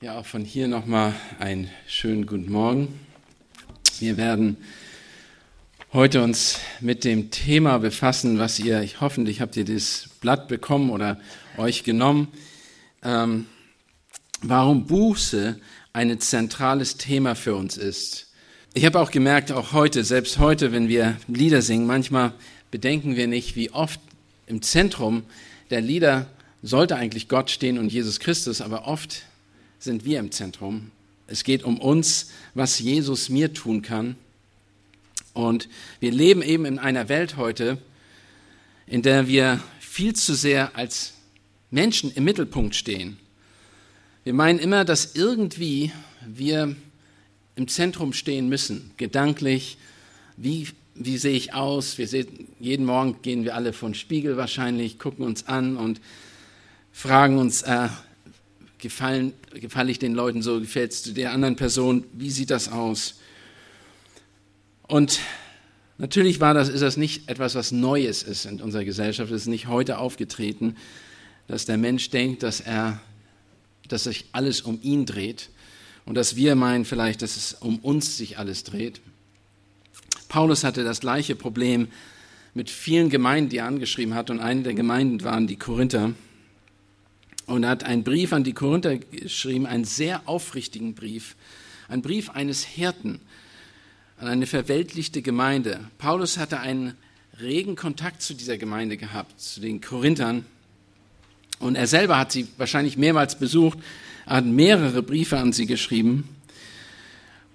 Ja, auch von hier nochmal einen schönen guten Morgen. Wir werden heute uns mit dem Thema befassen, was ihr, ich, hoffentlich habt ihr das Blatt bekommen oder euch genommen, ähm, warum Buße ein zentrales Thema für uns ist. Ich habe auch gemerkt, auch heute, selbst heute, wenn wir Lieder singen, manchmal bedenken wir nicht, wie oft im Zentrum der Lieder sollte eigentlich Gott stehen und Jesus Christus, aber oft sind wir im Zentrum. Es geht um uns, was Jesus mir tun kann. Und wir leben eben in einer Welt heute, in der wir viel zu sehr als Menschen im Mittelpunkt stehen. Wir meinen immer, dass irgendwie wir im Zentrum stehen müssen, gedanklich. Wie, wie sehe ich aus? Wir sehen, jeden Morgen gehen wir alle vor den Spiegel wahrscheinlich, gucken uns an und fragen uns, äh, gefallen, gefalle ich den Leuten so, gefällst du der anderen Person, wie sieht das aus? Und natürlich war das, ist das nicht etwas, was Neues ist in unserer Gesellschaft, es ist nicht heute aufgetreten, dass der Mensch denkt, dass er, dass sich alles um ihn dreht und dass wir meinen vielleicht, dass es um uns sich alles dreht. Paulus hatte das gleiche Problem mit vielen Gemeinden, die er angeschrieben hat und eine der Gemeinden waren die Korinther und hat einen Brief an die Korinther geschrieben, einen sehr aufrichtigen Brief, ein Brief eines Hirten an eine verweltlichte Gemeinde. Paulus hatte einen regen Kontakt zu dieser Gemeinde gehabt, zu den Korinthern. Und er selber hat sie wahrscheinlich mehrmals besucht, hat mehrere Briefe an sie geschrieben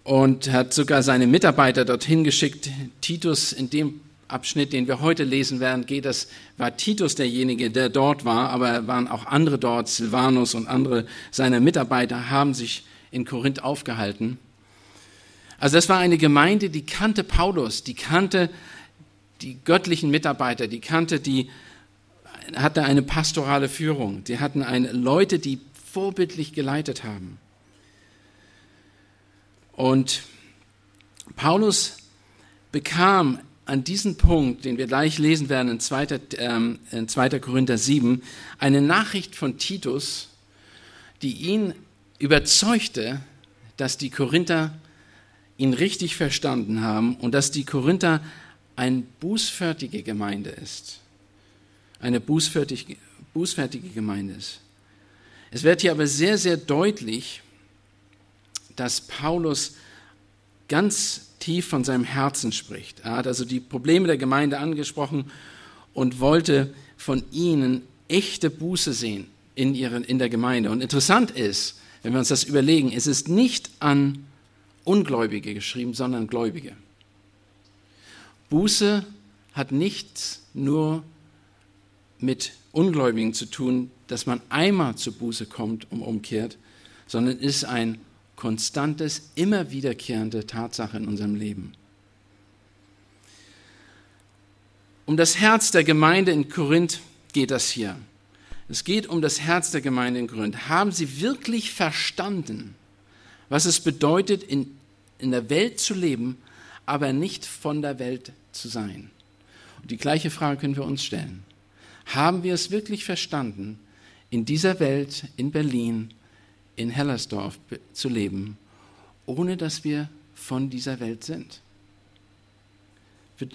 und hat sogar seine Mitarbeiter dorthin geschickt. Titus in dem Abschnitt, den wir heute lesen werden, geht es, war Titus derjenige, der dort war, aber waren auch andere dort, Silvanus und andere seiner Mitarbeiter haben sich in Korinth aufgehalten. Also das war eine Gemeinde, die kannte Paulus, die kannte die göttlichen Mitarbeiter, die kannte die, hatte eine pastorale Führung, die hatten eine, Leute, die vorbildlich geleitet haben. Und Paulus bekam an diesem Punkt, den wir gleich lesen werden in 2. Ähm, in 2. Korinther 7, eine Nachricht von Titus, die ihn überzeugte, dass die Korinther ihn richtig verstanden haben und dass die Korinther eine bußfertige Gemeinde ist. Eine bußfertige, bußfertige Gemeinde ist. Es wird hier aber sehr, sehr deutlich, dass Paulus ganz tief von seinem Herzen spricht. Er hat also die Probleme der Gemeinde angesprochen und wollte von ihnen echte Buße sehen in, ihren, in der Gemeinde. Und interessant ist, wenn wir uns das überlegen, es ist nicht an Ungläubige geschrieben, sondern Gläubige. Buße hat nichts nur mit Ungläubigen zu tun, dass man einmal zur Buße kommt und umkehrt, sondern ist ein konstantes, immer wiederkehrende Tatsache in unserem Leben. Um das Herz der Gemeinde in Korinth geht das hier. Es geht um das Herz der Gemeinde in Korinth. Haben sie wirklich verstanden, was es bedeutet, in, in der Welt zu leben, aber nicht von der Welt zu sein? Und die gleiche Frage können wir uns stellen. Haben wir es wirklich verstanden, in dieser Welt, in Berlin, in Hellersdorf zu leben, ohne dass wir von dieser Welt sind.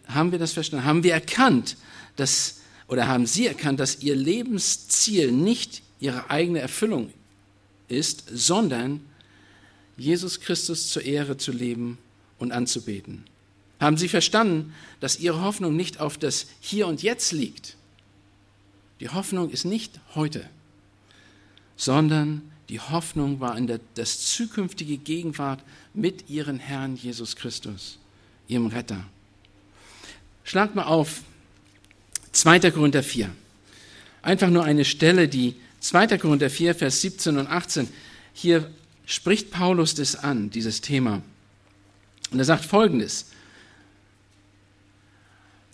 Haben wir das verstanden? Haben wir erkannt, dass, oder haben Sie erkannt, dass Ihr Lebensziel nicht Ihre eigene Erfüllung ist, sondern Jesus Christus zur Ehre zu leben und anzubeten? Haben Sie verstanden, dass Ihre Hoffnung nicht auf das Hier und Jetzt liegt? Die Hoffnung ist nicht heute, sondern die Hoffnung war in der, das zukünftige Gegenwart mit ihrem Herrn Jesus Christus, ihrem Retter. Schlag mal auf 2. Korinther 4. Einfach nur eine Stelle, die 2. Korinther 4, Vers 17 und 18. Hier spricht Paulus das an, dieses Thema. Und er sagt folgendes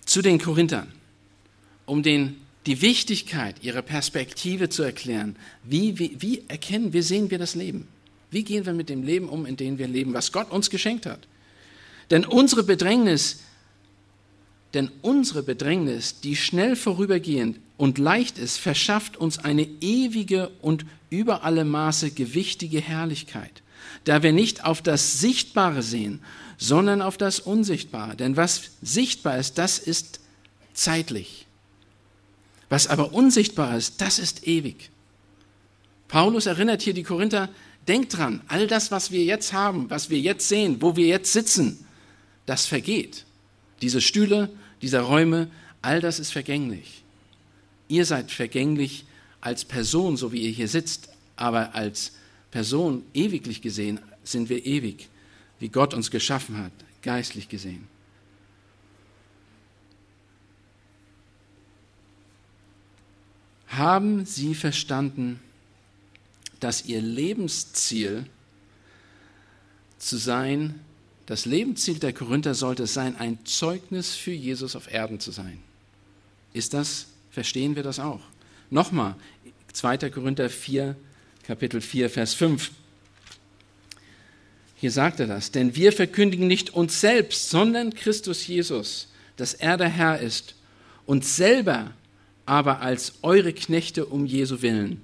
zu den Korinthern, um den die Wichtigkeit ihrer Perspektive zu erklären. Wie, wie, wie erkennen, wie sehen wir das Leben? Wie gehen wir mit dem Leben um, in dem wir leben, was Gott uns geschenkt hat? Denn unsere Bedrängnis, Denn unsere Bedrängnis, die schnell vorübergehend und leicht ist, verschafft uns eine ewige und über alle Maße gewichtige Herrlichkeit, da wir nicht auf das Sichtbare sehen, sondern auf das Unsichtbare. Denn was sichtbar ist, das ist zeitlich. Was aber unsichtbar ist, das ist ewig. Paulus erinnert hier die Korinther, denkt dran, all das, was wir jetzt haben, was wir jetzt sehen, wo wir jetzt sitzen, das vergeht. Diese Stühle, diese Räume, all das ist vergänglich. Ihr seid vergänglich als Person, so wie ihr hier sitzt, aber als Person ewiglich gesehen sind wir ewig, wie Gott uns geschaffen hat, geistlich gesehen. Haben Sie verstanden, dass Ihr Lebensziel zu sein, das Lebensziel der Korinther sollte es sein, ein Zeugnis für Jesus auf Erden zu sein. Ist das, verstehen wir das auch? Nochmal, 2. Korinther 4, Kapitel 4, Vers 5. Hier sagt er das, denn wir verkündigen nicht uns selbst, sondern Christus Jesus, dass er der Herr ist, uns selber aber als eure Knechte um Jesu willen.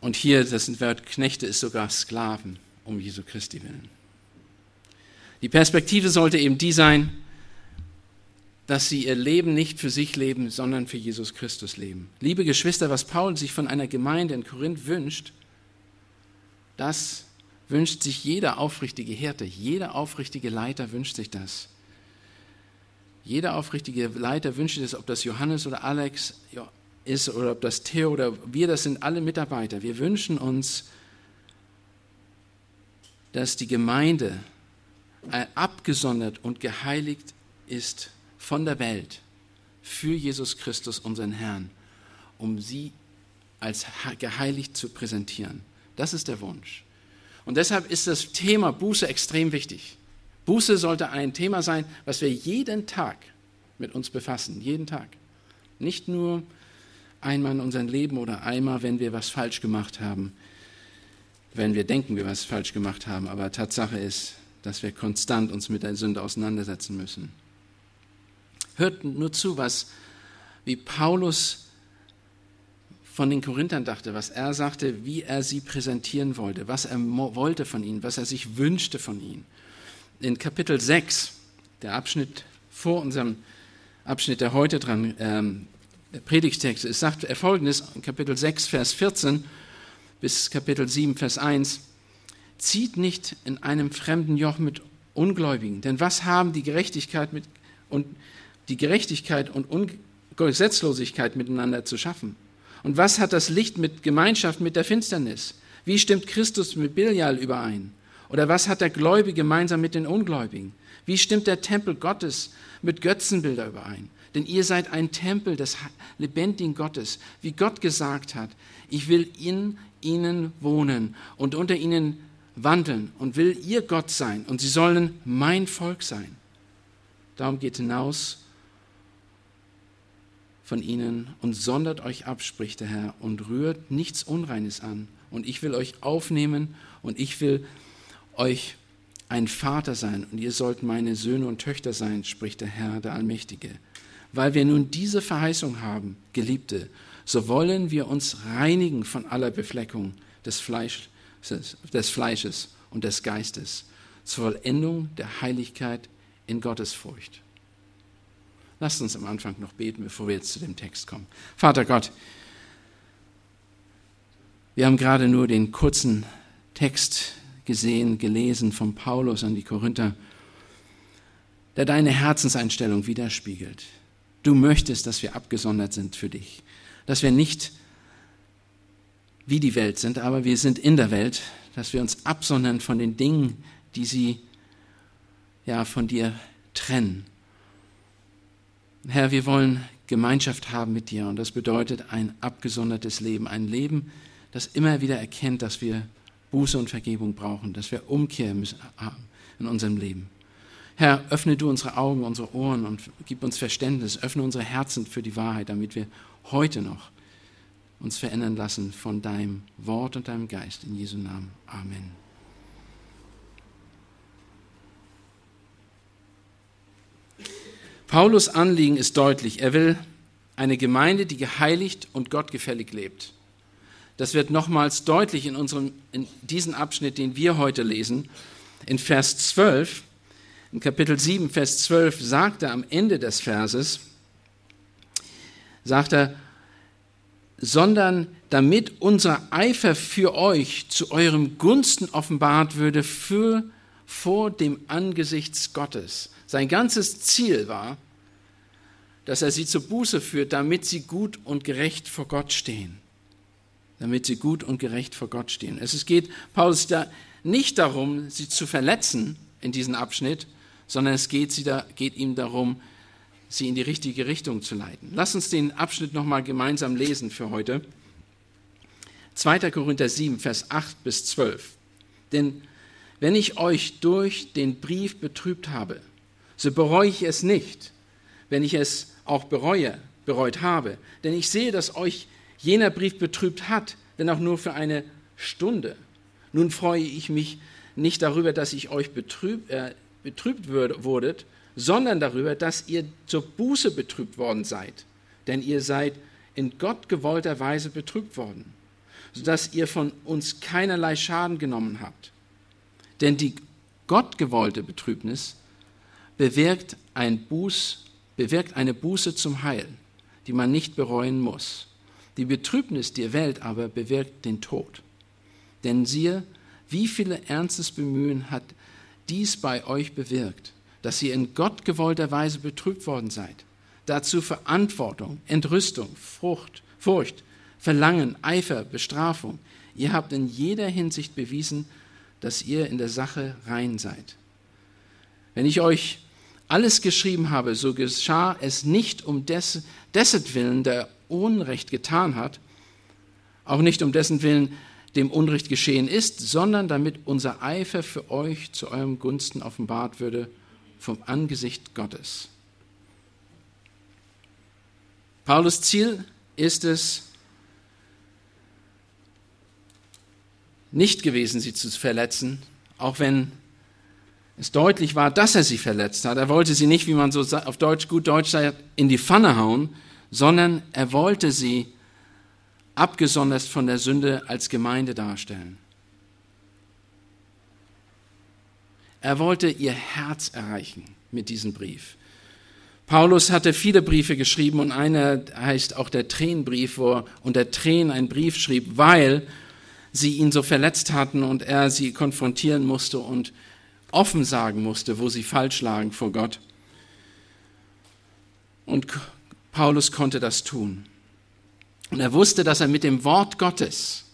Und hier, das Wort Knechte ist sogar Sklaven um Jesu Christi willen. Die Perspektive sollte eben die sein, dass sie ihr Leben nicht für sich leben, sondern für Jesus Christus leben. Liebe Geschwister, was Paul sich von einer Gemeinde in Korinth wünscht, das wünscht sich jeder aufrichtige Hirte, jeder aufrichtige Leiter wünscht sich das. Jeder aufrichtige Leiter wünscht das, ob das Johannes oder Alex ist oder ob das Theo oder wir, das sind alle Mitarbeiter. Wir wünschen uns, dass die Gemeinde abgesondert und geheiligt ist von der Welt für Jesus Christus, unseren Herrn, um sie als geheiligt zu präsentieren. Das ist der Wunsch. Und deshalb ist das Thema Buße extrem wichtig. Buße sollte ein Thema sein, was wir jeden Tag mit uns befassen, jeden Tag. Nicht nur einmal in unserem Leben oder einmal, wenn wir was falsch gemacht haben, wenn wir denken, wir was falsch gemacht haben, aber Tatsache ist, dass wir konstant uns mit der Sünde auseinandersetzen müssen. Hört nur zu, was, wie Paulus von den Korinthern dachte, was er sagte, wie er sie präsentieren wollte, was er wollte von ihnen, was er sich wünschte von ihnen. In Kapitel 6, der Abschnitt vor unserem Abschnitt, der heute dran, ähm, der Predigtext ist, sagt er folgendes, Kapitel 6, Vers 14 bis Kapitel 7, Vers 1, zieht nicht in einem fremden Joch mit Ungläubigen, denn was haben die Gerechtigkeit mit und die Gerechtigkeit und Gesetzlosigkeit miteinander zu schaffen? Und was hat das Licht mit Gemeinschaft mit der Finsternis? Wie stimmt Christus mit Bilial überein? Oder was hat der Gläubige gemeinsam mit den Ungläubigen? Wie stimmt der Tempel Gottes mit Götzenbilder überein? Denn ihr seid ein Tempel des lebendigen Gottes, wie Gott gesagt hat. Ich will in ihnen wohnen und unter ihnen wandeln und will ihr Gott sein und sie sollen mein Volk sein. Darum geht hinaus von ihnen und sondert euch ab, spricht der Herr, und rührt nichts Unreines an. Und ich will euch aufnehmen und ich will euch ein Vater sein und ihr sollt meine Söhne und Töchter sein, spricht der Herr, der Allmächtige. Weil wir nun diese Verheißung haben, Geliebte, so wollen wir uns reinigen von aller Befleckung des, Fleisch, des Fleisches und des Geistes zur Vollendung der Heiligkeit in Gottes Furcht. Lasst uns am Anfang noch beten, bevor wir jetzt zu dem Text kommen. Vater Gott, wir haben gerade nur den kurzen Text gesehen, gelesen von Paulus an die Korinther, der deine Herzenseinstellung widerspiegelt. Du möchtest, dass wir abgesondert sind für dich, dass wir nicht wie die Welt sind, aber wir sind in der Welt, dass wir uns absondern von den Dingen, die sie ja von dir trennen. Herr, wir wollen Gemeinschaft haben mit dir und das bedeutet ein abgesondertes Leben, ein Leben, das immer wieder erkennt, dass wir Buße und Vergebung brauchen, dass wir Umkehr haben in unserem Leben. Herr, öffne du unsere Augen, unsere Ohren und gib uns Verständnis, öffne unsere Herzen für die Wahrheit, damit wir heute noch uns verändern lassen von deinem Wort und deinem Geist. In Jesu Namen. Amen. Paulus Anliegen ist deutlich. Er will eine Gemeinde, die geheiligt und gottgefällig lebt. Das wird nochmals deutlich in, unserem, in diesem Abschnitt, den wir heute lesen. In Vers 12, in Kapitel 7, Vers 12, sagt er am Ende des Verses, sagt er, sondern damit unser Eifer für euch zu eurem Gunsten offenbart würde für, vor dem Angesicht Gottes. Sein ganzes Ziel war, dass er sie zur Buße führt, damit sie gut und gerecht vor Gott stehen. Damit sie gut und gerecht vor Gott stehen. Es geht Paulus da nicht darum, sie zu verletzen in diesem Abschnitt, sondern es geht, sie da, geht ihm darum, sie in die richtige Richtung zu leiten. Lass uns den Abschnitt nochmal gemeinsam lesen für heute. 2. Korinther 7, Vers 8 bis 12. Denn wenn ich euch durch den Brief betrübt habe, so bereue ich es nicht, wenn ich es auch bereue, bereut habe. Denn ich sehe, dass euch jener Brief betrübt hat, wenn auch nur für eine Stunde. Nun freue ich mich nicht darüber, dass ich euch betrüb, äh, betrübt wurdet, sondern darüber, dass ihr zur Buße betrübt worden seid. Denn ihr seid in Gott gewollter Weise betrübt worden, sodass ihr von uns keinerlei Schaden genommen habt. Denn die gottgewollte Betrübnis bewirkt ein Buß bewirkt eine Buße zum Heil, die man nicht bereuen muss. Die Betrübnis der Welt aber bewirkt den Tod. Denn siehe, wie viele ernstes Bemühen hat dies bei euch bewirkt, dass ihr in Gott gewollter Weise betrübt worden seid. Dazu Verantwortung, Entrüstung, Frucht, Furcht, Verlangen, Eifer, Bestrafung. Ihr habt in jeder Hinsicht bewiesen, dass ihr in der Sache rein seid. Wenn ich euch alles geschrieben habe, so geschah es nicht um des, dessen Willen, der Unrecht getan hat, auch nicht um dessen Willen, dem Unrecht geschehen ist, sondern damit unser Eifer für euch zu eurem Gunsten offenbart würde vom Angesicht Gottes. Paulus Ziel ist es nicht gewesen, sie zu verletzen, auch wenn es deutlich war, dass er sie verletzt hat. Er wollte sie nicht, wie man so auf Deutsch, gut Deutsch sagt, in die Pfanne hauen, sondern er wollte sie abgesondert von der Sünde als Gemeinde darstellen. Er wollte ihr Herz erreichen mit diesem Brief. Paulus hatte viele Briefe geschrieben und einer heißt auch der Tränenbrief, wo er unter Tränen einen Brief schrieb, weil sie ihn so verletzt hatten und er sie konfrontieren musste und offen sagen musste, wo sie falsch lagen vor Gott. Und Paulus konnte das tun. Und er wusste, dass er mit dem Wort Gottes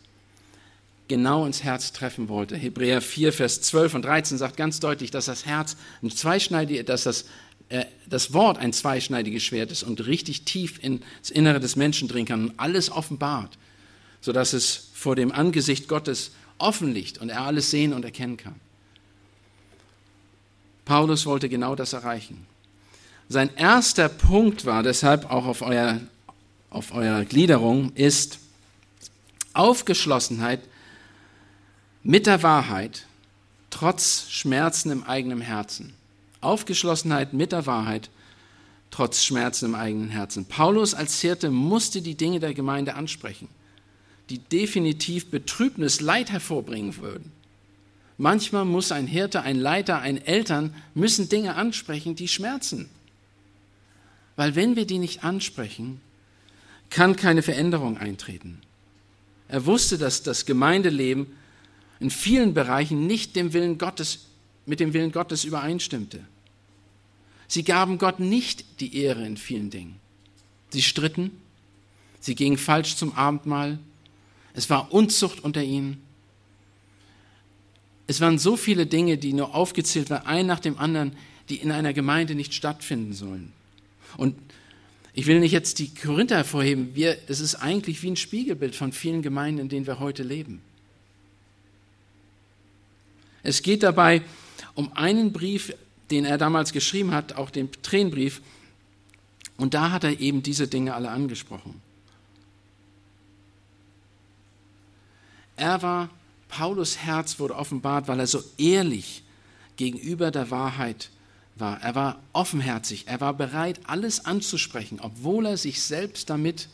genau ins Herz treffen wollte. Hebräer 4, Vers 12 und 13 sagt ganz deutlich, dass das Herz ein zweischneidiges, dass das, äh, das Wort ein zweischneidiges Schwert ist und richtig tief ins Innere des Menschen dringen kann und alles offenbart, sodass es vor dem Angesicht Gottes offen liegt und er alles sehen und erkennen kann. Paulus wollte genau das erreichen. Sein erster Punkt war deshalb auch auf, euer, auf eurer Gliederung ist Aufgeschlossenheit mit der Wahrheit trotz Schmerzen im eigenen Herzen. Aufgeschlossenheit mit der Wahrheit trotz Schmerzen im eigenen Herzen. Paulus als Hirte musste die Dinge der Gemeinde ansprechen, die definitiv Betrübnis, Leid hervorbringen würden. Manchmal muss ein Hirte, ein Leiter, ein Eltern müssen Dinge ansprechen, die schmerzen. Weil wenn wir die nicht ansprechen, kann keine Veränderung eintreten. Er wusste, dass das Gemeindeleben in vielen Bereichen nicht dem Willen Gottes, mit dem Willen Gottes übereinstimmte. Sie gaben Gott nicht die Ehre in vielen Dingen. Sie stritten, sie gingen falsch zum Abendmahl, es war Unzucht unter ihnen, es waren so viele Dinge, die nur aufgezählt waren, ein nach dem anderen, die in einer Gemeinde nicht stattfinden sollen. Und ich will nicht jetzt die Korinther hervorheben, wir, das ist eigentlich wie ein Spiegelbild von vielen Gemeinden, in denen wir heute leben. Es geht dabei um einen Brief, den er damals geschrieben hat, auch den Tränenbrief, und da hat er eben diese Dinge alle angesprochen. Er war Paulus Herz wurde offenbart, weil er so ehrlich gegenüber der Wahrheit war. Er war offenherzig, er war bereit, alles anzusprechen, obwohl er sich selbst damit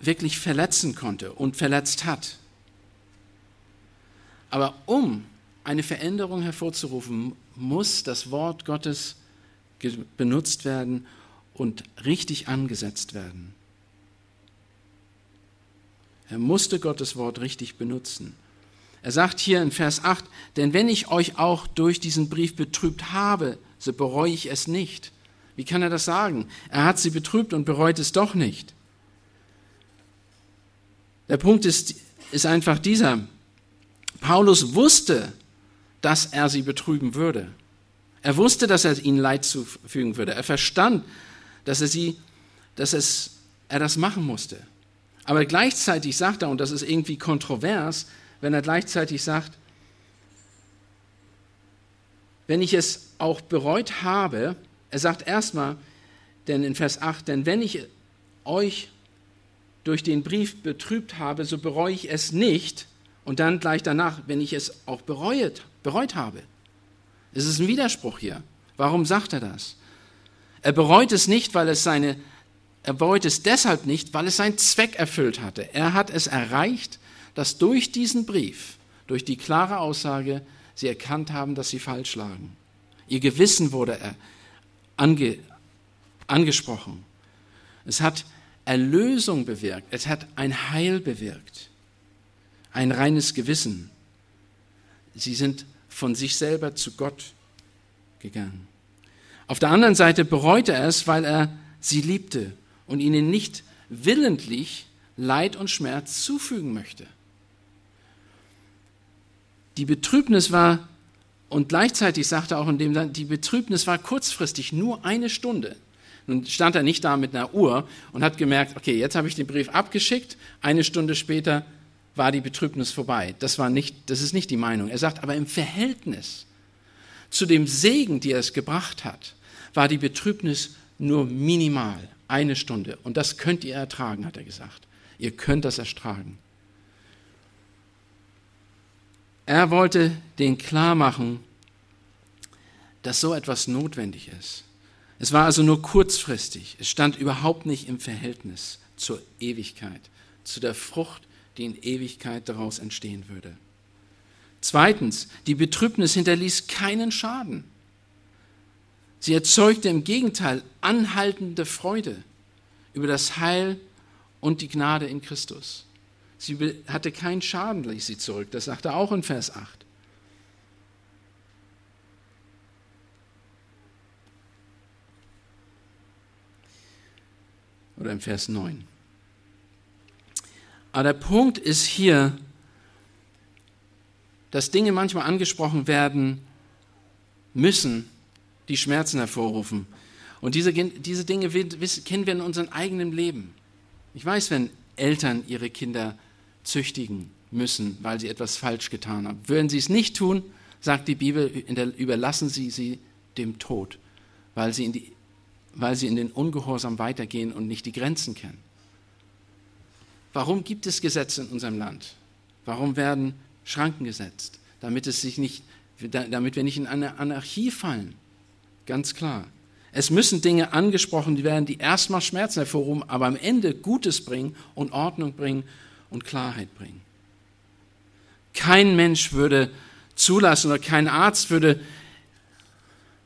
wirklich verletzen konnte und verletzt hat. Aber um eine Veränderung hervorzurufen, muss das Wort Gottes benutzt werden und richtig angesetzt werden. Er musste Gottes Wort richtig benutzen. Er sagt hier in Vers 8, denn wenn ich euch auch durch diesen Brief betrübt habe, so bereue ich es nicht. Wie kann er das sagen? Er hat sie betrübt und bereut es doch nicht. Der Punkt ist, ist einfach dieser. Paulus wusste, dass er sie betrüben würde. Er wusste, dass er ihnen Leid zufügen würde. Er verstand, dass er sie, dass es, er das machen musste. Aber gleichzeitig sagt er, und das ist irgendwie kontrovers, wenn er gleichzeitig sagt, wenn ich es auch bereut habe, er sagt erstmal, denn in Vers 8, denn wenn ich euch durch den Brief betrübt habe, so bereue ich es nicht. Und dann gleich danach, wenn ich es auch bereut, bereut habe. Es ist ein Widerspruch hier. Warum sagt er das? Er bereut es nicht, weil es seine, er bereut es deshalb nicht, weil es seinen Zweck erfüllt hatte. Er hat es erreicht, dass durch diesen Brief, durch die klare Aussage, sie erkannt haben, dass sie falsch lagen. Ihr Gewissen wurde ange, angesprochen. Es hat Erlösung bewirkt. Es hat ein Heil bewirkt. Ein reines Gewissen. Sie sind von sich selber zu Gott gegangen. Auf der anderen Seite bereute er es, weil er sie liebte und ihnen nicht willentlich Leid und Schmerz zufügen möchte. Die Betrübnis war, und gleichzeitig sagte auch in dem, die Betrübnis war kurzfristig, nur eine Stunde. Nun stand er nicht da mit einer Uhr und hat gemerkt, okay, jetzt habe ich den Brief abgeschickt, eine Stunde später war die Betrübnis vorbei. Das, war nicht, das ist nicht die Meinung. Er sagt, aber im Verhältnis zu dem Segen, die er es gebracht hat, war die Betrübnis nur minimal, eine Stunde. Und das könnt ihr ertragen, hat er gesagt. Ihr könnt das ertragen. Er wollte den klar machen, dass so etwas notwendig ist. Es war also nur kurzfristig. Es stand überhaupt nicht im Verhältnis zur Ewigkeit, zu der Frucht, die in Ewigkeit daraus entstehen würde. Zweitens, die Betrübnis hinterließ keinen Schaden. Sie erzeugte im Gegenteil anhaltende Freude über das Heil und die Gnade in Christus. Sie hatte keinen Schaden, ließ sie zurück. Das sagt er auch in Vers 8. oder im Vers 9. Aber der Punkt ist hier, dass Dinge manchmal angesprochen werden müssen, die Schmerzen hervorrufen. Und diese, diese Dinge kennen wir in unserem eigenen Leben. Ich weiß, wenn Eltern ihre Kinder züchtigen müssen, weil sie etwas falsch getan haben. Würden sie es nicht tun, sagt die Bibel, überlassen sie sie dem Tod, weil sie in die weil sie in den Ungehorsam weitergehen und nicht die Grenzen kennen. Warum gibt es Gesetze in unserem Land? Warum werden Schranken gesetzt? Damit, es sich nicht, damit wir nicht in eine Anarchie fallen. Ganz klar. Es müssen Dinge angesprochen werden, die erstmal Schmerzen hervorrufen, aber am Ende Gutes bringen und Ordnung bringen und Klarheit bringen. Kein Mensch würde zulassen oder kein Arzt würde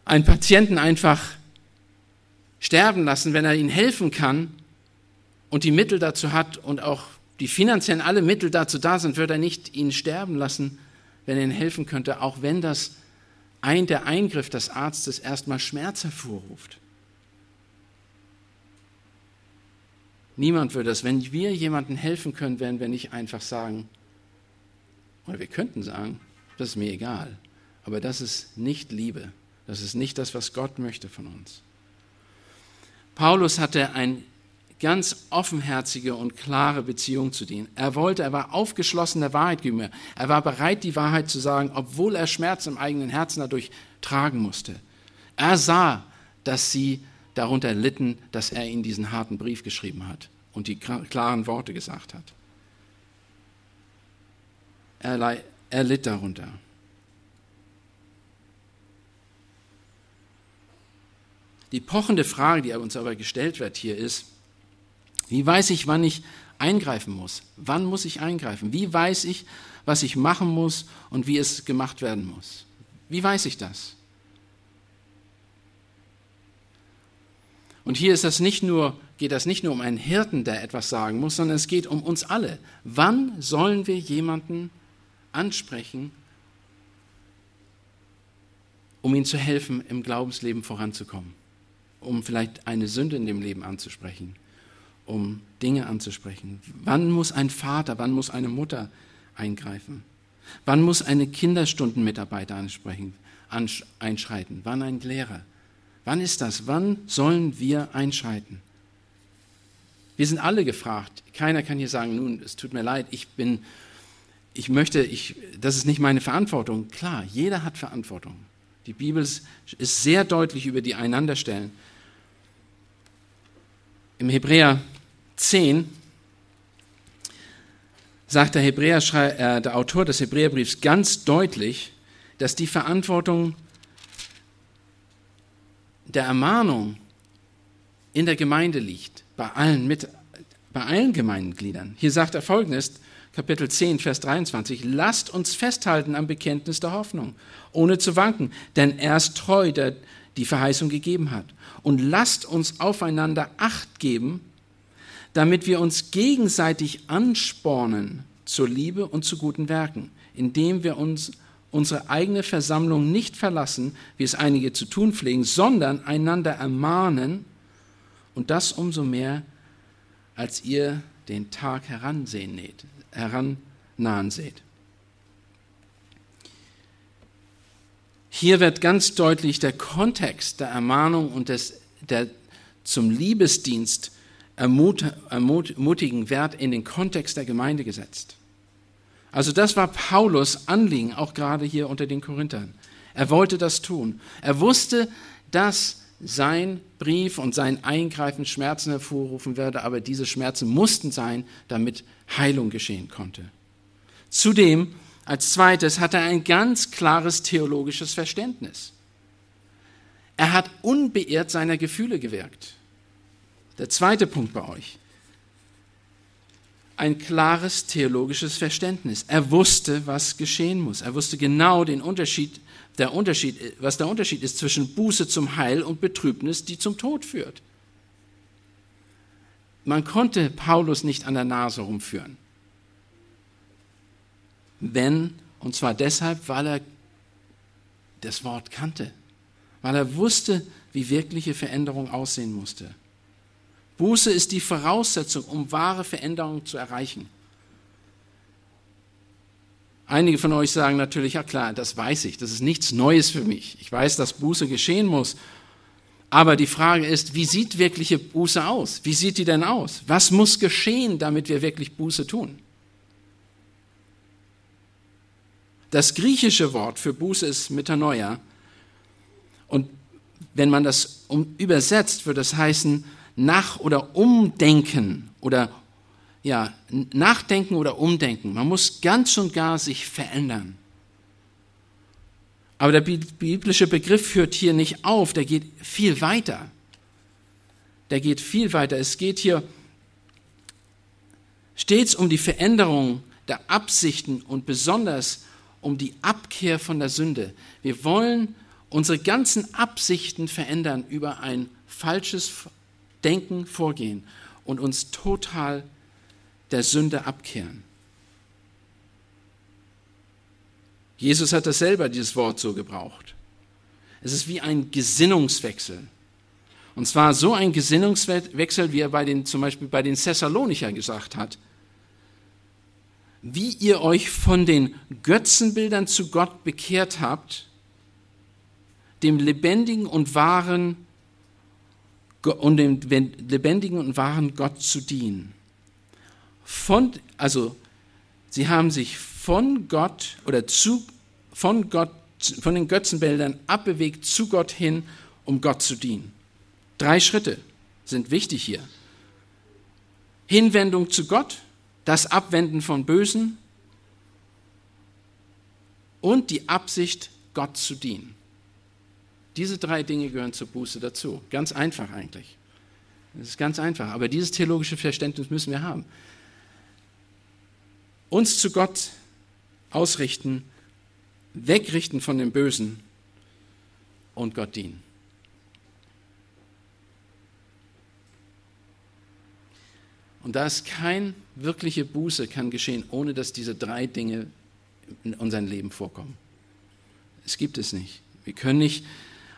einen Patienten einfach sterben lassen, wenn er ihnen helfen kann und die Mittel dazu hat und auch die finanziellen alle Mittel dazu da sind, wird er nicht ihn sterben lassen, wenn er ihnen helfen könnte, auch wenn das ein, der Eingriff des Arztes erstmal Schmerz hervorruft. Niemand würde das. Wenn wir jemandem helfen können, werden wir nicht einfach sagen, oder wir könnten sagen, das ist mir egal. Aber das ist nicht Liebe. Das ist nicht das, was Gott möchte von uns. Paulus hatte eine ganz offenherzige und klare Beziehung zu denen. Er wollte, er war aufgeschlossen der Wahrheit gegenüber. Er war bereit, die Wahrheit zu sagen, obwohl er Schmerz im eigenen Herzen dadurch tragen musste. Er sah, dass sie darunter litten, dass er ihnen diesen harten Brief geschrieben hat und die klaren Worte gesagt hat. Er, er litt darunter. Die pochende Frage, die uns aber gestellt wird hier, ist, wie weiß ich, wann ich eingreifen muss? Wann muss ich eingreifen? Wie weiß ich, was ich machen muss und wie es gemacht werden muss? Wie weiß ich das? Und hier ist das nicht nur, geht das nicht nur um einen Hirten, der etwas sagen muss, sondern es geht um uns alle. Wann sollen wir jemanden ansprechen, um ihm zu helfen, im Glaubensleben voranzukommen? Um vielleicht eine Sünde in dem Leben anzusprechen, um Dinge anzusprechen. Wann muss ein Vater, wann muss eine Mutter eingreifen? Wann muss eine Kinderstundenmitarbeiter ansprechen, einschreiten? Wann ein Lehrer? Wann ist das? Wann sollen wir einschreiten? Wir sind alle gefragt. Keiner kann hier sagen, nun, es tut mir leid, ich bin, ich möchte, ich, das ist nicht meine Verantwortung. Klar, jeder hat Verantwortung. Die Bibel ist sehr deutlich über die Einanderstellen. Im Hebräer 10 sagt der, Hebräer, äh, der Autor des Hebräerbriefs ganz deutlich, dass die Verantwortung der Ermahnung in der Gemeinde liegt, bei allen, mit, bei allen Gemeindegliedern. Hier sagt er folgendes, Kapitel 10, Vers 23, lasst uns festhalten am Bekenntnis der Hoffnung, ohne zu wanken, denn er ist treu, der die Verheißung gegeben hat. Und lasst uns aufeinander Acht geben, damit wir uns gegenseitig anspornen zur Liebe und zu guten Werken, indem wir uns unsere eigene Versammlung nicht verlassen, wie es einige zu tun pflegen, sondern einander ermahnen und das umso mehr, als ihr den Tag heransehen näht, herannahen seht. Hier wird ganz deutlich der Kontext der Ermahnung und des, der zum Liebesdienst ermutigen Wert in den Kontext der Gemeinde gesetzt. Also das war Paulus Anliegen, auch gerade hier unter den Korinthern. Er wollte das tun. Er wusste, dass sein Brief und sein Eingreifen Schmerzen hervorrufen würde, aber diese Schmerzen mussten sein, damit Heilung geschehen konnte. Zudem, als zweites, hat er ein ganz klares theologisches Verständnis. Er hat unbeirrt seiner Gefühle gewirkt. Der zweite Punkt bei euch ein klares theologisches Verständnis. Er wusste, was geschehen muss. Er wusste genau den Unterschied, der Unterschied, was der Unterschied ist zwischen Buße zum Heil und Betrübnis, die zum Tod führt. Man konnte Paulus nicht an der Nase rumführen. Wenn, und zwar deshalb, weil er das Wort kannte, weil er wusste, wie wirkliche Veränderung aussehen musste. Buße ist die Voraussetzung, um wahre Veränderungen zu erreichen. Einige von euch sagen natürlich, ja klar, das weiß ich, das ist nichts Neues für mich. Ich weiß, dass Buße geschehen muss. Aber die Frage ist, wie sieht wirkliche Buße aus? Wie sieht die denn aus? Was muss geschehen, damit wir wirklich Buße tun? Das griechische Wort für Buße ist Metanoia. Und wenn man das übersetzt, würde es heißen, nach oder umdenken oder ja, nachdenken oder umdenken. Man muss ganz und gar sich verändern. Aber der biblische Begriff führt hier nicht auf, der geht viel weiter. Der geht viel weiter. Es geht hier stets um die Veränderung der Absichten und besonders um die Abkehr von der Sünde. Wir wollen unsere ganzen Absichten verändern über ein falsches Denken, Vorgehen und uns total der Sünde abkehren. Jesus hat das selber, dieses Wort so gebraucht. Es ist wie ein Gesinnungswechsel. Und zwar so ein Gesinnungswechsel, wie er bei den, zum Beispiel bei den Thessalonicher gesagt hat. Wie ihr euch von den Götzenbildern zu Gott bekehrt habt, dem lebendigen und wahren und dem lebendigen und wahren Gott zu dienen. Von, also, sie haben sich von Gott oder zu, von Gott, von den Götzenbildern abbewegt zu Gott hin, um Gott zu dienen. Drei Schritte sind wichtig hier. Hinwendung zu Gott, das Abwenden von Bösen und die Absicht, Gott zu dienen. Diese drei Dinge gehören zur Buße dazu. Ganz einfach eigentlich. Das ist ganz einfach. Aber dieses theologische Verständnis müssen wir haben. Uns zu Gott ausrichten, wegrichten von dem Bösen und Gott dienen. Und da es kein wirkliche Buße kann geschehen, ohne dass diese drei Dinge in unserem Leben vorkommen. Es gibt es nicht. Wir können nicht.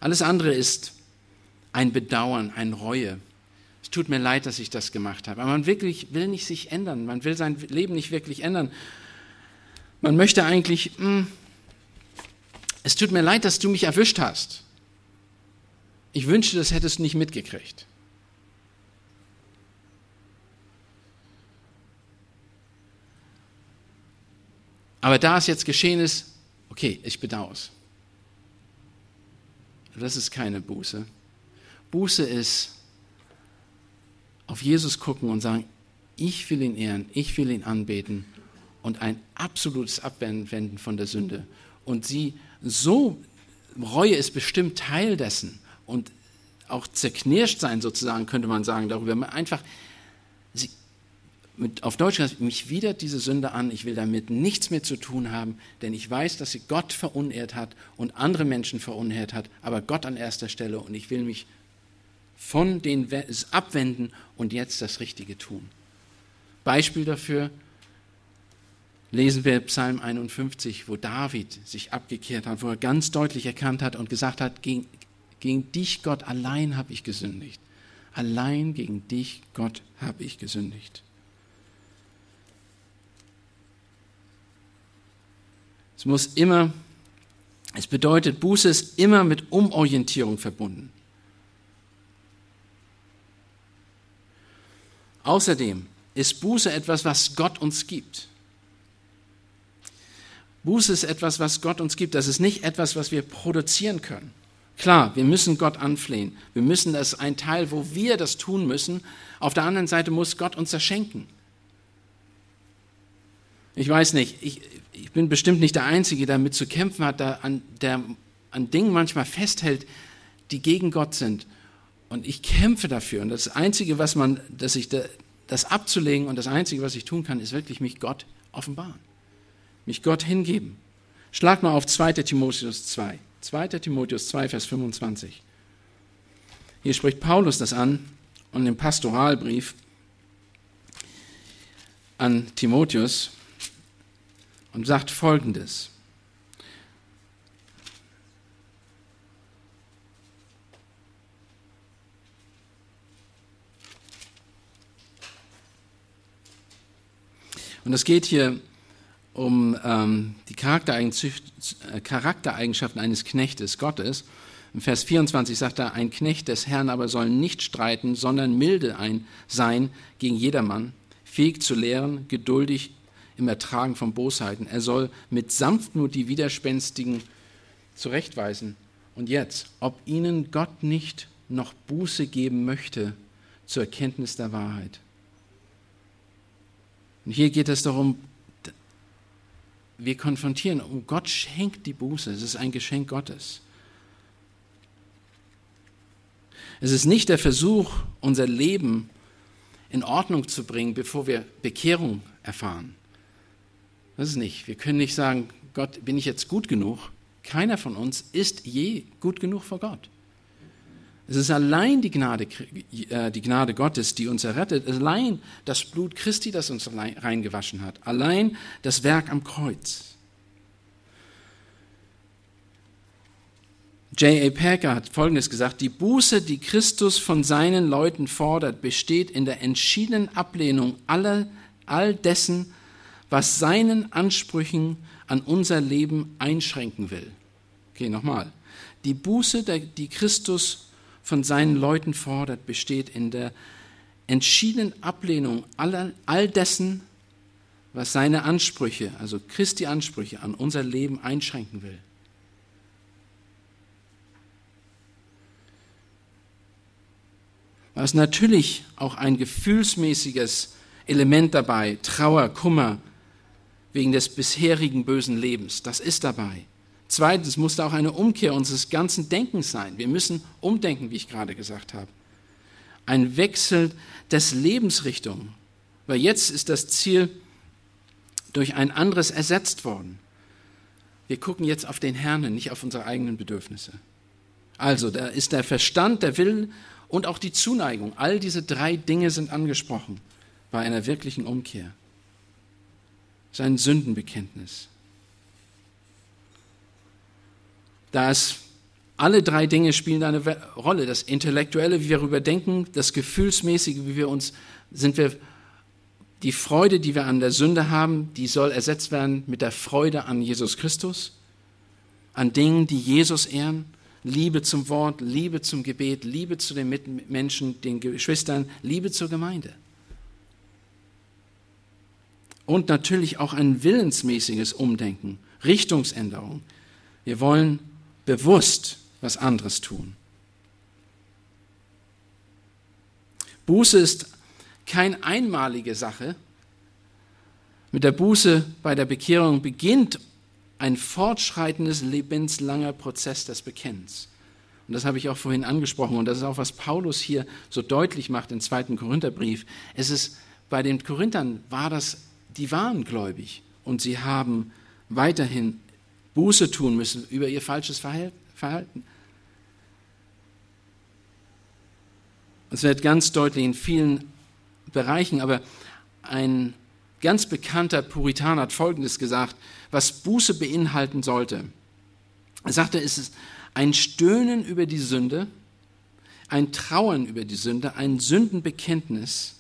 Alles andere ist ein Bedauern, ein Reue. Es tut mir leid, dass ich das gemacht habe. Aber man wirklich will nicht sich ändern. Man will sein Leben nicht wirklich ändern. Man möchte eigentlich, mh, hm, es tut mir leid, dass du mich erwischt hast. Ich wünschte, das hättest du nicht mitgekriegt. Aber da es jetzt geschehen ist, okay, ich bedauere es. Das ist keine Buße. Buße ist auf Jesus gucken und sagen, ich will ihn ehren, ich will ihn anbeten und ein absolutes Abwenden von der Sünde. Und sie so, Reue ist bestimmt Teil dessen und auch zerknirscht sein sozusagen, könnte man sagen, darüber. Einfach, mit, auf Deutsch gesagt, mich widert diese Sünde an, ich will damit nichts mehr zu tun haben, denn ich weiß, dass sie Gott verunehrt hat und andere Menschen verunehrt hat, aber Gott an erster Stelle und ich will mich von den abwenden und jetzt das Richtige tun. Beispiel dafür lesen wir Psalm 51, wo David sich abgekehrt hat, wo er ganz deutlich erkannt hat und gesagt hat, gegen, gegen dich, Gott, allein habe ich gesündigt. Allein gegen dich, Gott, habe ich gesündigt. Es muss immer, es bedeutet, Buße ist immer mit Umorientierung verbunden. Außerdem ist Buße etwas, was Gott uns gibt. Buße ist etwas, was Gott uns gibt. Das ist nicht etwas, was wir produzieren können. Klar, wir müssen Gott anflehen. Wir müssen das ein Teil, wo wir das tun müssen. Auf der anderen Seite muss Gott uns das schenken. Ich weiß nicht, ich, ich bin bestimmt nicht der Einzige, der damit zu kämpfen hat, der an, der an Dingen manchmal festhält, die gegen Gott sind. Und ich kämpfe dafür. Und das Einzige, was man, dass ich da, das abzulegen und das Einzige, was ich tun kann, ist wirklich mich Gott offenbaren. Mich Gott hingeben. Schlag mal auf 2. Timotheus 2. 2. Timotheus 2, Vers 25. Hier spricht Paulus das an und im Pastoralbrief an Timotheus und sagt Folgendes. Und es geht hier um ähm, die äh, Charaktereigenschaften eines Knechtes Gottes. Im Vers 24 sagt er, ein Knecht des Herrn aber soll nicht streiten, sondern milde ein, sein gegen jedermann, fähig zu lehren, geduldig im Ertragen von Bosheiten. Er soll mit Sanftmut die Widerspenstigen zurechtweisen. Und jetzt, ob ihnen Gott nicht noch Buße geben möchte zur Erkenntnis der Wahrheit. Und hier geht es darum, wir konfrontieren, und Gott schenkt die Buße, es ist ein Geschenk Gottes. Es ist nicht der Versuch, unser Leben in Ordnung zu bringen, bevor wir Bekehrung erfahren. Das ist nicht. Wir können nicht sagen, Gott, bin ich jetzt gut genug? Keiner von uns ist je gut genug vor Gott. Es ist allein die Gnade, äh, die Gnade Gottes, die uns errettet. Allein das Blut Christi, das uns reingewaschen hat. Allein das Werk am Kreuz. J.A. Packer hat Folgendes gesagt, die Buße, die Christus von seinen Leuten fordert, besteht in der entschiedenen Ablehnung aller, all dessen, was seinen Ansprüchen an unser Leben einschränken will. Okay, nochmal. Die Buße, die Christus von seinen Leuten fordert, besteht in der entschiedenen Ablehnung aller, all dessen, was seine Ansprüche, also Christi Ansprüche an unser Leben einschränken will. Da ist natürlich auch ein gefühlsmäßiges Element dabei, Trauer, Kummer, wegen des bisherigen bösen Lebens. Das ist dabei. Zweitens muss da auch eine Umkehr unseres ganzen Denkens sein. Wir müssen umdenken, wie ich gerade gesagt habe. Ein Wechsel des Lebensrichtung. Weil jetzt ist das Ziel durch ein anderes ersetzt worden. Wir gucken jetzt auf den Herrn, nicht auf unsere eigenen Bedürfnisse. Also, da ist der Verstand, der Willen und auch die Zuneigung. All diese drei Dinge sind angesprochen bei einer wirklichen Umkehr. Sein Sündenbekenntnis. Da ist alle drei Dinge spielen eine Rolle. Das Intellektuelle, wie wir darüber denken, das Gefühlsmäßige, wie wir uns, sind wir, die Freude, die wir an der Sünde haben, die soll ersetzt werden mit der Freude an Jesus Christus, an Dingen, die Jesus ehren. Liebe zum Wort, Liebe zum Gebet, Liebe zu den Mitmenschen, den Geschwistern, Liebe zur Gemeinde. Und natürlich auch ein willensmäßiges Umdenken, Richtungsänderung. Wir wollen bewusst was anderes tun. Buße ist keine einmalige Sache. Mit der Buße bei der Bekehrung beginnt ein fortschreitendes, lebenslanger Prozess des Bekennens. Und das habe ich auch vorhin angesprochen und das ist auch, was Paulus hier so deutlich macht im zweiten Korintherbrief. Es ist, bei den Korinthern war das, die waren gläubig und sie haben weiterhin Buße tun müssen über ihr falsches Verhalten. Es wird ganz deutlich in vielen Bereichen, aber ein ganz bekannter Puritaner hat Folgendes gesagt, was Buße beinhalten sollte. Er sagte, es ist ein Stöhnen über die Sünde, ein Trauern über die Sünde, ein Sündenbekenntnis,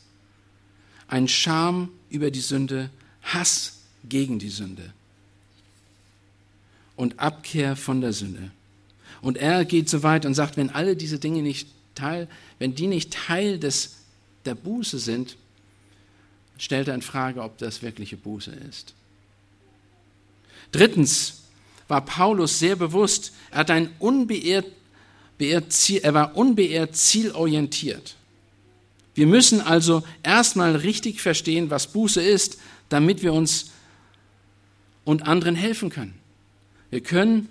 ein Scham über die Sünde, Hass gegen die Sünde und Abkehr von der Sünde. Und er geht so weit und sagt, wenn alle diese Dinge nicht Teil, wenn die nicht Teil des, der Buße sind, stellt er in Frage, ob das wirkliche Buße ist. Drittens war Paulus sehr bewusst, er, hat ein unbeirrt, beirrt er war unbeirrt zielorientiert. Wir müssen also erstmal richtig verstehen, was Buße ist, damit wir uns und anderen helfen können. Wir können,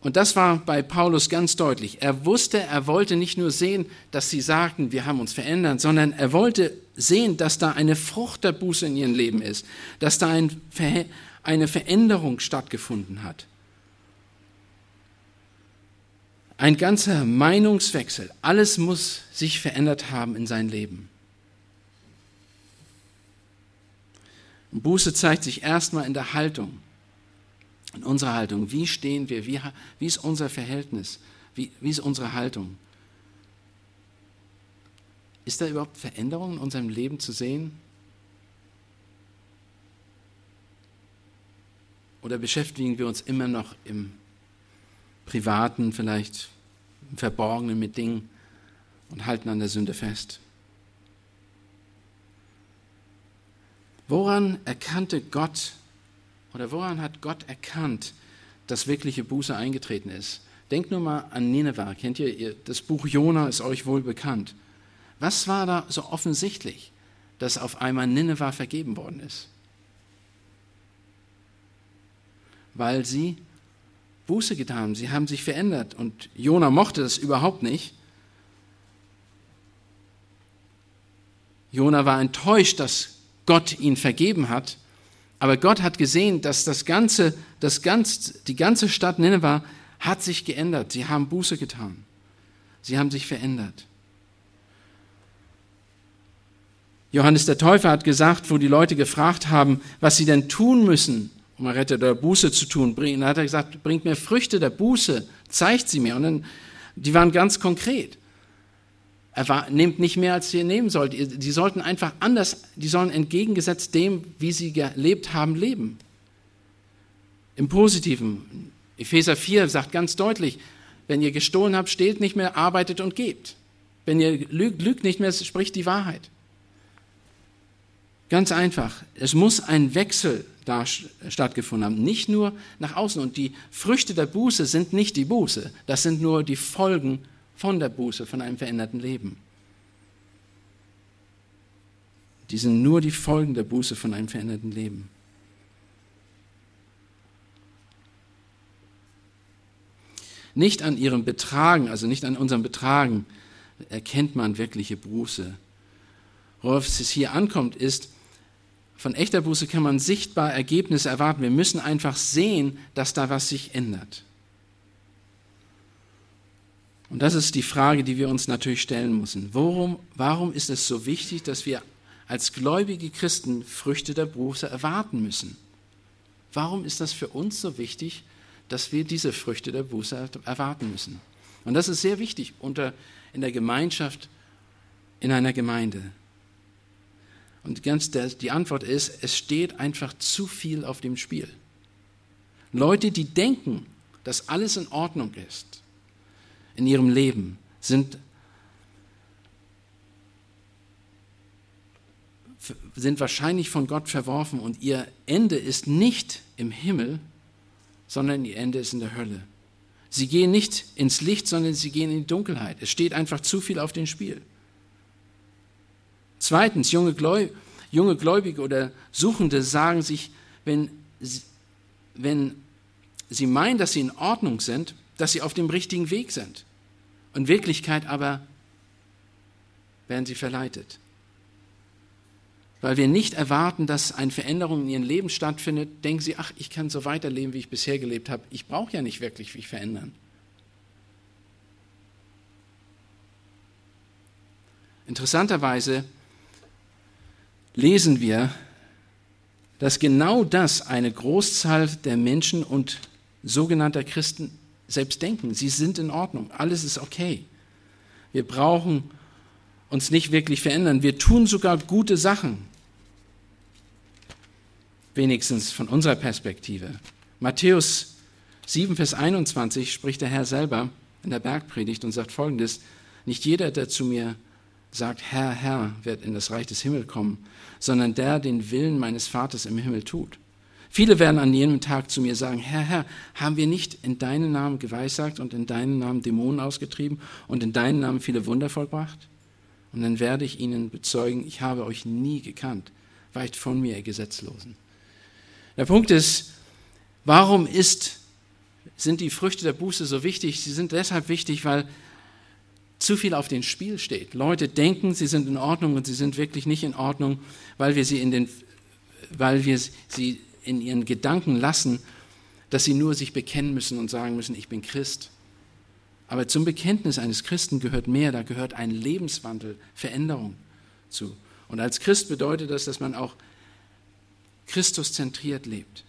und das war bei Paulus ganz deutlich, er wusste, er wollte nicht nur sehen, dass sie sagten, wir haben uns verändert, sondern er wollte sehen, dass da eine Frucht der Buße in ihrem Leben ist, dass da ein, eine Veränderung stattgefunden hat. Ein ganzer Meinungswechsel. Alles muss sich verändert haben in sein Leben. Und Buße zeigt sich erstmal in der Haltung, in unserer Haltung. Wie stehen wir? Wie, wie ist unser Verhältnis? Wie, wie ist unsere Haltung? Ist da überhaupt Veränderung in unserem Leben zu sehen? Oder beschäftigen wir uns immer noch im Privaten, vielleicht Verborgenen mit Dingen und halten an der Sünde fest? Woran erkannte Gott oder woran hat Gott erkannt, dass wirkliche Buße eingetreten ist? Denkt nur mal an Nineveh. Kennt ihr, das Buch Jona ist euch wohl bekannt. Was war da so offensichtlich, dass auf einmal Nineveh vergeben worden ist? Weil sie Buße getan sie haben sich verändert und Jona mochte das überhaupt nicht. Jona war enttäuscht, dass Gott ihn vergeben hat, aber Gott hat gesehen, dass das ganze, das ganze, die ganze Stadt Nineveh hat sich geändert. Sie haben Buße getan. Sie haben sich verändert. Johannes der Täufer hat gesagt, wo die Leute gefragt haben, was sie denn tun müssen, um Rette oder Buße zu tun. Dann hat er gesagt, bringt mir Früchte der Buße, zeigt sie mir. Und dann, die waren ganz konkret. Er war, nehmt nicht mehr, als ihr nehmen sollt. Die sollten einfach anders, die sollen entgegengesetzt dem, wie sie gelebt haben, leben. Im Positiven. Epheser 4 sagt ganz deutlich, wenn ihr gestohlen habt, stehlt nicht mehr, arbeitet und gebt. Wenn ihr lügt, lügt nicht mehr, spricht die Wahrheit. Ganz einfach. Es muss ein Wechsel da stattgefunden haben. Nicht nur nach außen. Und die Früchte der Buße sind nicht die Buße. Das sind nur die Folgen von der Buße, von einem veränderten Leben. Die sind nur die Folgen der Buße von einem veränderten Leben. Nicht an ihrem Betragen, also nicht an unserem Betragen, erkennt man wirkliche Buße. Worauf es hier ankommt, ist, von echter Buße kann man sichtbar Ergebnisse erwarten. Wir müssen einfach sehen, dass da was sich ändert. Und das ist die Frage, die wir uns natürlich stellen müssen. Warum, warum ist es so wichtig, dass wir als gläubige Christen Früchte der Buße erwarten müssen? Warum ist das für uns so wichtig, dass wir diese Früchte der Buße erwarten müssen? Und das ist sehr wichtig unter, in der Gemeinschaft, in einer Gemeinde. Und ganz der, die Antwort ist, es steht einfach zu viel auf dem Spiel. Leute, die denken, dass alles in Ordnung ist in ihrem Leben, sind, sind wahrscheinlich von Gott verworfen und ihr Ende ist nicht im Himmel, sondern ihr Ende ist in der Hölle. Sie gehen nicht ins Licht, sondern sie gehen in die Dunkelheit. Es steht einfach zu viel auf dem Spiel. Zweitens, junge, Gläub junge Gläubige oder Suchende sagen sich, wenn, wenn sie meinen, dass sie in Ordnung sind, dass sie auf dem richtigen Weg sind. In Wirklichkeit aber werden sie verleitet. Weil wir nicht erwarten, dass eine Veränderung in ihrem Leben stattfindet, denken sie, ach, ich kann so weiterleben, wie ich bisher gelebt habe. Ich brauche ja nicht wirklich mich verändern. Interessanterweise lesen wir, dass genau das eine Großzahl der Menschen und sogenannter Christen selbst denken. Sie sind in Ordnung, alles ist okay. Wir brauchen uns nicht wirklich verändern. Wir tun sogar gute Sachen. Wenigstens von unserer Perspektive. Matthäus 7, Vers 21 spricht der Herr selber in der Bergpredigt und sagt folgendes, nicht jeder, der zu mir sagt, Herr, Herr, wird in das Reich des Himmels kommen, sondern der den Willen meines Vaters im Himmel tut. Viele werden an jenem Tag zu mir sagen, Herr, Herr, haben wir nicht in deinen Namen geweissagt und in deinen Namen Dämonen ausgetrieben und in deinen Namen viele Wunder vollbracht? Und dann werde ich ihnen bezeugen, ich habe euch nie gekannt. Weicht von mir, ihr Gesetzlosen. Der Punkt ist, warum ist, sind die Früchte der Buße so wichtig? Sie sind deshalb wichtig, weil zu viel auf dem Spiel steht. Leute denken, sie sind in Ordnung und sie sind wirklich nicht in Ordnung, weil wir sie in den, weil wir sie in ihren Gedanken lassen, dass sie nur sich bekennen müssen und sagen müssen, ich bin Christ. Aber zum Bekenntnis eines Christen gehört mehr, da gehört ein Lebenswandel, Veränderung zu. Und als Christ bedeutet das, dass man auch Christus zentriert lebt.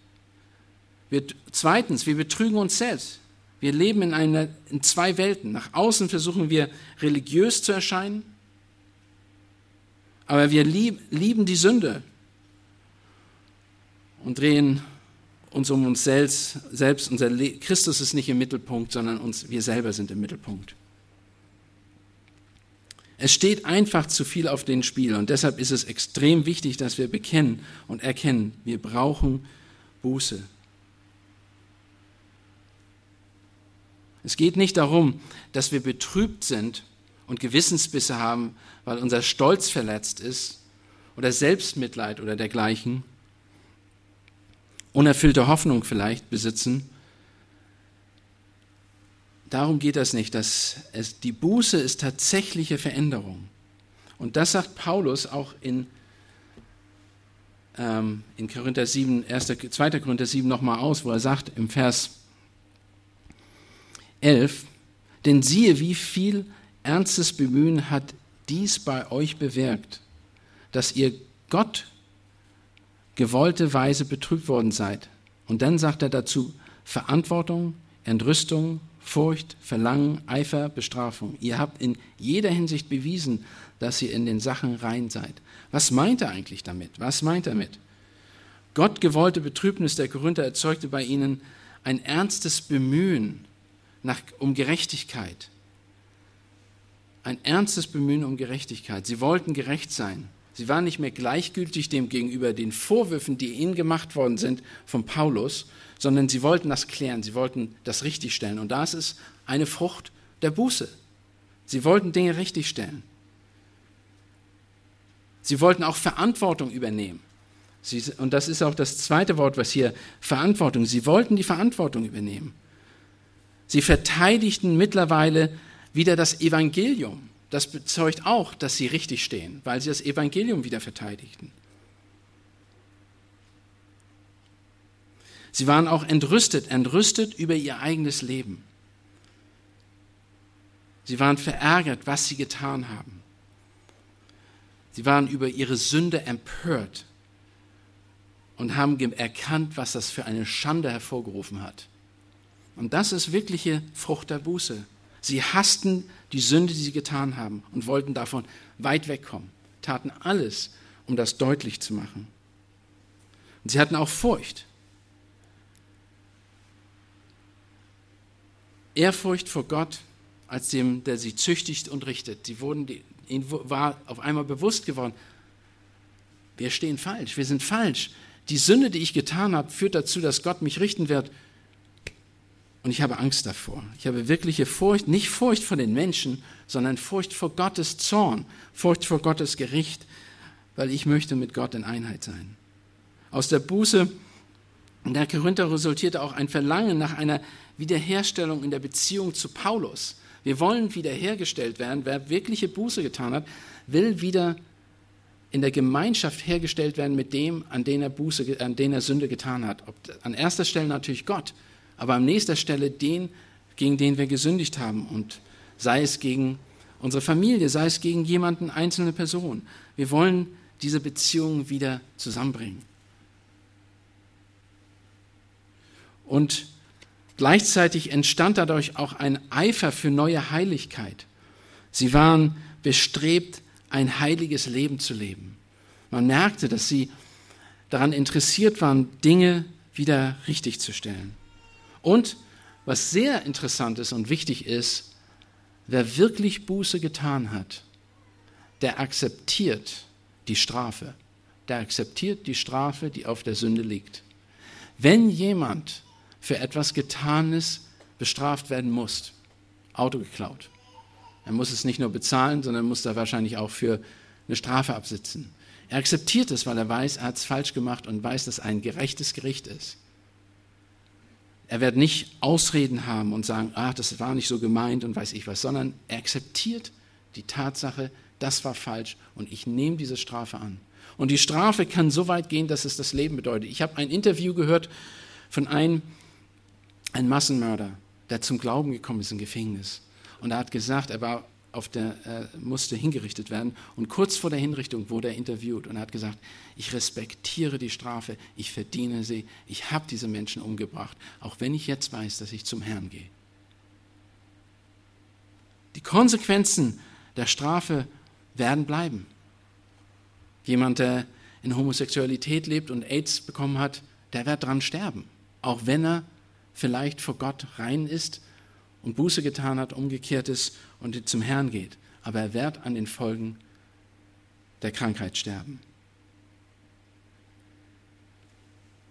Wir, zweitens, wir betrügen uns selbst. Wir leben in, einer, in zwei Welten. Nach außen versuchen wir religiös zu erscheinen, aber wir lieb, lieben die Sünde und drehen uns um uns selbst. selbst. Unser Christus ist nicht im Mittelpunkt, sondern uns, wir selber sind im Mittelpunkt. Es steht einfach zu viel auf den Spiel und deshalb ist es extrem wichtig, dass wir bekennen und erkennen, wir brauchen Buße. Es geht nicht darum, dass wir betrübt sind und Gewissensbisse haben, weil unser Stolz verletzt ist oder Selbstmitleid oder dergleichen, unerfüllte Hoffnung vielleicht besitzen. Darum geht das nicht. Dass es, die Buße ist tatsächliche Veränderung. Und das sagt Paulus auch in, ähm, in Korinther 7, 1, 2. Korinther 7 nochmal aus, wo er sagt im Vers 11, denn siehe, wie viel ernstes Bemühen hat dies bei euch bewirkt, dass ihr Gott gewollte Weise betrübt worden seid. Und dann sagt er dazu Verantwortung, Entrüstung, Furcht, Verlangen, Eifer, Bestrafung. Ihr habt in jeder Hinsicht bewiesen, dass ihr in den Sachen rein seid. Was meint er eigentlich damit? Was meint er mit? Gott gewollte Betrübnis der Korinther erzeugte bei ihnen ein ernstes Bemühen nach, um Gerechtigkeit. Ein ernstes Bemühen um Gerechtigkeit. Sie wollten gerecht sein. Sie waren nicht mehr gleichgültig dem gegenüber den Vorwürfen, die ihnen gemacht worden sind von Paulus, sondern sie wollten das klären, sie wollten das richtigstellen. Und das ist eine Frucht der Buße. Sie wollten Dinge richtigstellen. Sie wollten auch Verantwortung übernehmen. Sie, und das ist auch das zweite Wort, was hier Verantwortung. Sie wollten die Verantwortung übernehmen. Sie verteidigten mittlerweile wieder das Evangelium. Das bezeugt auch, dass sie richtig stehen, weil sie das Evangelium wieder verteidigten. Sie waren auch entrüstet, entrüstet über ihr eigenes Leben. Sie waren verärgert, was sie getan haben. Sie waren über ihre Sünde empört und haben erkannt, was das für eine Schande hervorgerufen hat. Und das ist wirkliche Frucht der Buße. Sie hassten die Sünde, die sie getan haben und wollten davon weit wegkommen, taten alles, um das deutlich zu machen. Und sie hatten auch Furcht. Ehrfurcht vor Gott als dem, der sie züchtigt und richtet. Sie wurden, ihnen war auf einmal bewusst geworden, wir stehen falsch, wir sind falsch. Die Sünde, die ich getan habe, führt dazu, dass Gott mich richten wird. Und ich habe Angst davor. Ich habe wirkliche Furcht, nicht Furcht vor den Menschen, sondern Furcht vor Gottes Zorn, Furcht vor Gottes Gericht, weil ich möchte mit Gott in Einheit sein. Aus der Buße der Korinther resultierte auch ein Verlangen nach einer Wiederherstellung in der Beziehung zu Paulus. Wir wollen wiederhergestellt werden. Wer wirkliche Buße getan hat, will wieder in der Gemeinschaft hergestellt werden mit dem, an den er, Buße, an den er Sünde getan hat. An erster Stelle natürlich Gott, aber an nächster Stelle den, gegen den wir gesündigt haben. Und sei es gegen unsere Familie, sei es gegen jemanden, einzelne Person. Wir wollen diese Beziehung wieder zusammenbringen. Und Gleichzeitig entstand dadurch auch ein Eifer für neue Heiligkeit. Sie waren bestrebt, ein heiliges Leben zu leben. Man merkte, dass sie daran interessiert waren, Dinge wieder richtig zu stellen. Und was sehr interessant ist und wichtig ist, wer wirklich Buße getan hat, der akzeptiert die Strafe. Der akzeptiert die Strafe, die auf der Sünde liegt. Wenn jemand für etwas Getanes bestraft werden muss. Auto geklaut. Er muss es nicht nur bezahlen, sondern muss da wahrscheinlich auch für eine Strafe absitzen. Er akzeptiert es, weil er weiß, er hat es falsch gemacht und weiß, dass ein gerechtes Gericht ist. Er wird nicht Ausreden haben und sagen, ah, das war nicht so gemeint und weiß ich was, sondern er akzeptiert die Tatsache, das war falsch und ich nehme diese Strafe an. Und die Strafe kann so weit gehen, dass es das Leben bedeutet. Ich habe ein Interview gehört von einem, ein Massenmörder, der zum Glauben gekommen ist im Gefängnis. Und er hat gesagt, er war auf der, er musste hingerichtet werden. Und kurz vor der Hinrichtung wurde er interviewt und hat gesagt, ich respektiere die Strafe, ich verdiene sie, ich habe diese Menschen umgebracht, auch wenn ich jetzt weiß, dass ich zum Herrn gehe. Die Konsequenzen der Strafe werden bleiben. Jemand, der in Homosexualität lebt und AIDS bekommen hat, der wird dran sterben, auch wenn er vielleicht vor Gott rein ist und Buße getan hat, umgekehrt ist und zum Herrn geht. Aber er wird an den Folgen der Krankheit sterben.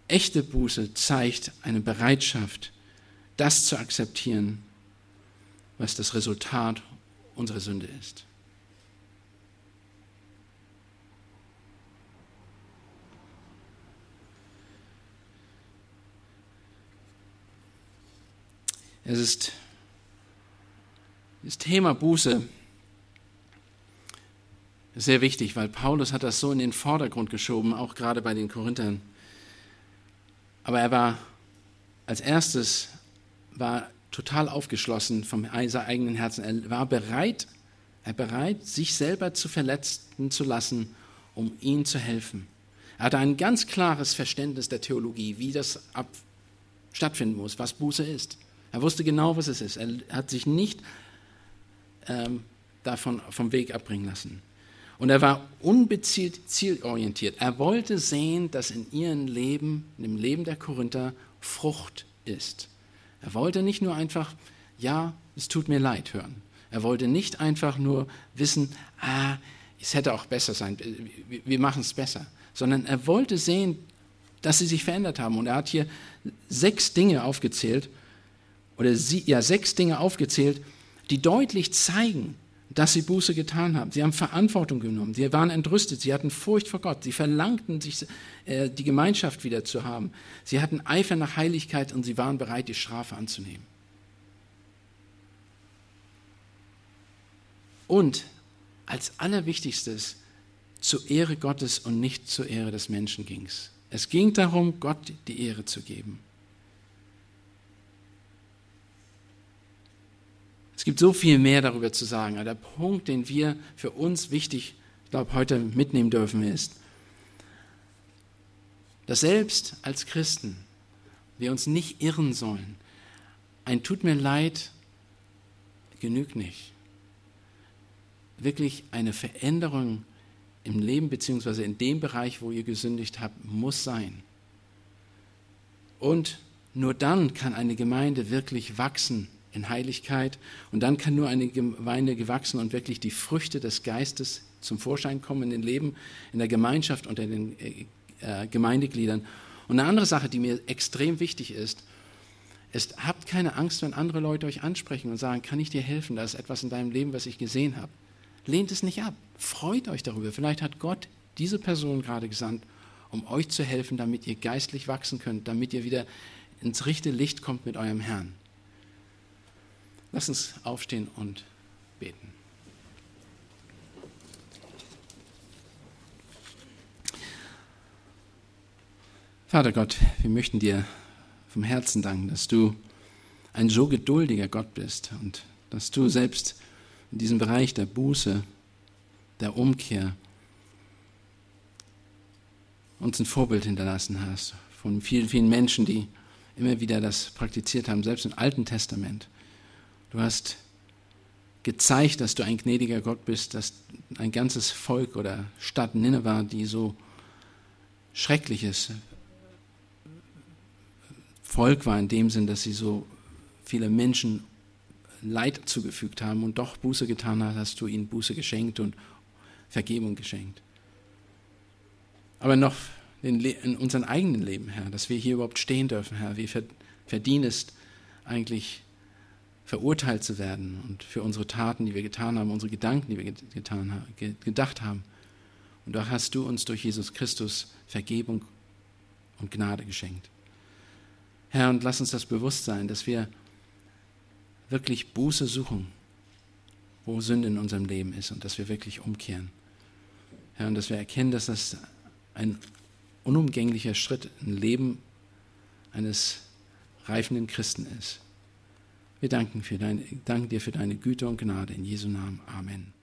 Echte Buße zeigt eine Bereitschaft, das zu akzeptieren, was das Resultat unserer Sünde ist. Es ist das Thema Buße sehr wichtig, weil Paulus hat das so in den Vordergrund geschoben, auch gerade bei den Korinthern. Aber er war als erstes war total aufgeschlossen vom eigenen Herzen. Er war bereit, er bereit, sich selber zu verletzen zu lassen, um ihnen zu helfen. Er hatte ein ganz klares Verständnis der Theologie, wie das ab stattfinden muss, was Buße ist. Er wusste genau, was es ist. Er hat sich nicht ähm, davon vom Weg abbringen lassen. Und er war unbezielt zielorientiert. Er wollte sehen, dass in ihrem Leben, dem Leben der Korinther, Frucht ist. Er wollte nicht nur einfach, ja, es tut mir leid hören. Er wollte nicht einfach nur wissen, ah, es hätte auch besser sein, wir machen es besser, sondern er wollte sehen, dass sie sich verändert haben. Und er hat hier sechs Dinge aufgezählt, oder sie, ja, sechs Dinge aufgezählt, die deutlich zeigen, dass sie Buße getan haben. Sie haben Verantwortung genommen. Sie waren entrüstet. Sie hatten Furcht vor Gott. Sie verlangten, sich äh, die Gemeinschaft wieder zu haben. Sie hatten Eifer nach Heiligkeit und sie waren bereit, die Strafe anzunehmen. Und als allerwichtigstes, zur Ehre Gottes und nicht zur Ehre des Menschen ging es. Es ging darum, Gott die Ehre zu geben. Es gibt so viel mehr darüber zu sagen. Aber der Punkt, den wir für uns wichtig, ich glaube, heute mitnehmen dürfen, ist, dass selbst als Christen wir uns nicht irren sollen. Ein tut mir leid genügt nicht. Wirklich eine Veränderung im Leben beziehungsweise in dem Bereich, wo ihr gesündigt habt, muss sein. Und nur dann kann eine Gemeinde wirklich wachsen in Heiligkeit. Und dann kann nur eine Gemeinde gewachsen und wirklich die Früchte des Geistes zum Vorschein kommen in den Leben, in der Gemeinschaft unter den äh, äh, Gemeindegliedern. Und eine andere Sache, die mir extrem wichtig ist, ist, habt keine Angst, wenn andere Leute euch ansprechen und sagen, kann ich dir helfen, da ist etwas in deinem Leben, was ich gesehen habe. Lehnt es nicht ab, freut euch darüber. Vielleicht hat Gott diese Person gerade gesandt, um euch zu helfen, damit ihr geistlich wachsen könnt, damit ihr wieder ins richtige Licht kommt mit eurem Herrn. Lass uns aufstehen und beten. Vater Gott, wir möchten dir vom Herzen danken, dass du ein so geduldiger Gott bist und dass du selbst in diesem Bereich der Buße, der Umkehr uns ein Vorbild hinterlassen hast von vielen, vielen Menschen, die immer wieder das praktiziert haben, selbst im Alten Testament. Du hast gezeigt, dass du ein gnädiger Gott bist, dass ein ganzes Volk oder Stadt Nineveh, die so schreckliches Volk war in dem Sinn, dass sie so viele Menschen Leid zugefügt haben und doch Buße getan hat, hast du ihnen Buße geschenkt und Vergebung geschenkt. Aber noch in, unserem eigenen Leben, Herr, dass wir hier überhaupt stehen dürfen, Herr, wie verdienest eigentlich verurteilt zu werden und für unsere Taten, die wir getan haben, unsere Gedanken, die wir getan gedacht haben. Und da hast du uns durch Jesus Christus Vergebung und Gnade geschenkt. Herr, und lass uns das bewusst sein, dass wir wirklich Buße suchen, wo Sünde in unserem Leben ist und dass wir wirklich umkehren. Herr, und dass wir erkennen, dass das ein unumgänglicher Schritt im Leben eines reifenden Christen ist. Wir danken, für deine, danken dir für deine Güte und Gnade in Jesu Namen. Amen.